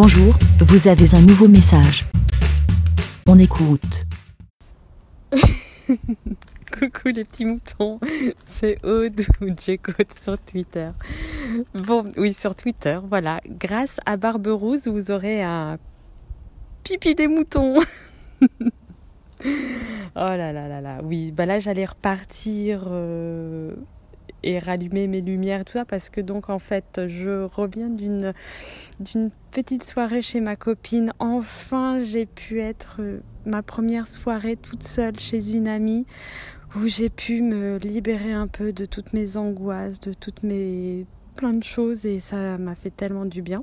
Bonjour, vous avez un nouveau message. On écoute. Coucou les petits moutons, c'est Aude ou Jcode sur Twitter. Bon, oui, sur Twitter, voilà. Grâce à Barberousse, vous aurez un pipi des moutons. oh là là là là, oui, bah là j'allais repartir euh, et rallumer mes lumières et tout ça parce que donc en fait je reviens d'une petite soirée chez ma copine. Enfin j'ai pu être euh, ma première soirée toute seule chez une amie où j'ai pu me libérer un peu de toutes mes angoisses, de toutes mes plein de choses et ça m'a fait tellement du bien.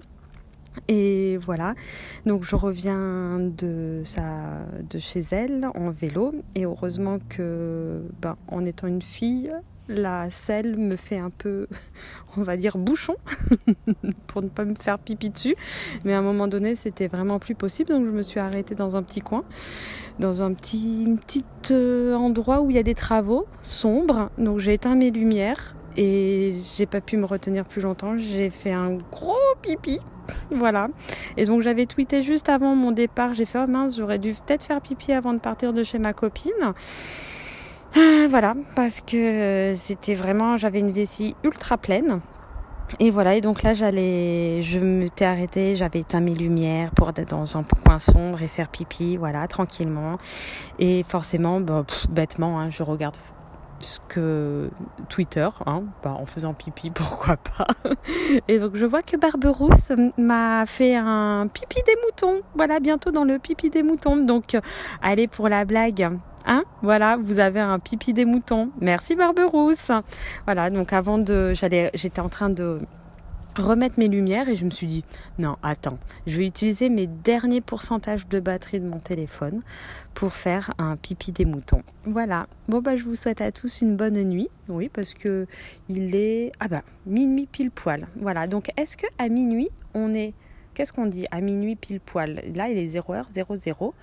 Et voilà, donc je reviens de, sa, de chez elle en vélo et heureusement que, ben, en étant une fille, la selle me fait un peu, on va dire, bouchon pour ne pas me faire pipi dessus. Mais à un moment donné, c'était vraiment plus possible. Donc je me suis arrêtée dans un petit coin, dans un petit, petit euh, endroit où il y a des travaux sombres. Donc j'ai éteint mes lumières et j'ai pas pu me retenir plus longtemps. J'ai fait un gros pipi. voilà. Et donc j'avais tweeté juste avant mon départ. J'ai fait, oh mince, j'aurais dû peut-être faire pipi avant de partir de chez ma copine. Ah, voilà, parce que c'était vraiment, j'avais une vessie ultra pleine. Et voilà, et donc là, j'allais, je m'étais arrêtée, j'avais éteint mes lumières pour être dans un coin sombre et faire pipi, voilà, tranquillement. Et forcément, bah, bêtement, hein, je regarde que Twitter, hein, bah, en faisant pipi, pourquoi pas. Et donc je vois que Barberousse m'a fait un pipi des moutons. Voilà, bientôt dans le pipi des moutons. Donc allez pour la blague. Hein voilà, vous avez un pipi des moutons. Merci Barberousse. Voilà, donc avant de, j'allais, j'étais en train de remettre mes lumières et je me suis dit non attends je vais utiliser mes derniers pourcentages de batterie de mon téléphone pour faire un pipi des moutons. Voilà. Bon bah je vous souhaite à tous une bonne nuit. Oui parce que il est ah bah minuit pile poil. Voilà donc est-ce que à minuit on est qu'est-ce qu'on dit à minuit pile poil? Là il est 0h00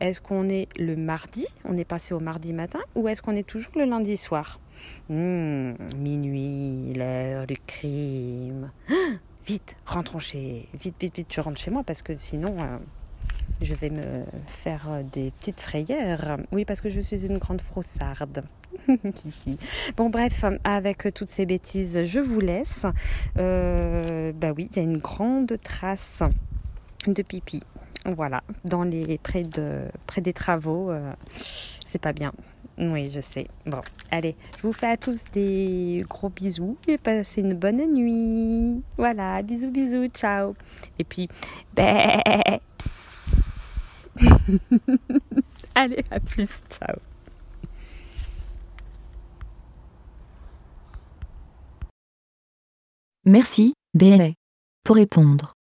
est-ce qu'on est le mardi on est passé au mardi matin ou est-ce qu'on est toujours le lundi soir? Mmh, minuit, l'heure du crime. vite, rentrons chez. Vite, vite, vite, je rentre chez moi parce que sinon, euh, je vais me faire des petites frayeurs. Oui, parce que je suis une grande froussarde. bon, bref, avec toutes ces bêtises, je vous laisse. Euh, bah oui, il y a une grande trace de pipi. Voilà, dans les près de près des travaux, c'est pas bien. Oui, je sais. Bon, allez, je vous fais à tous des gros bisous et passez une bonne nuit. Voilà, bisous, bisous, ciao. Et puis, allez, à plus, ciao. Merci, BLA. Pour répondre,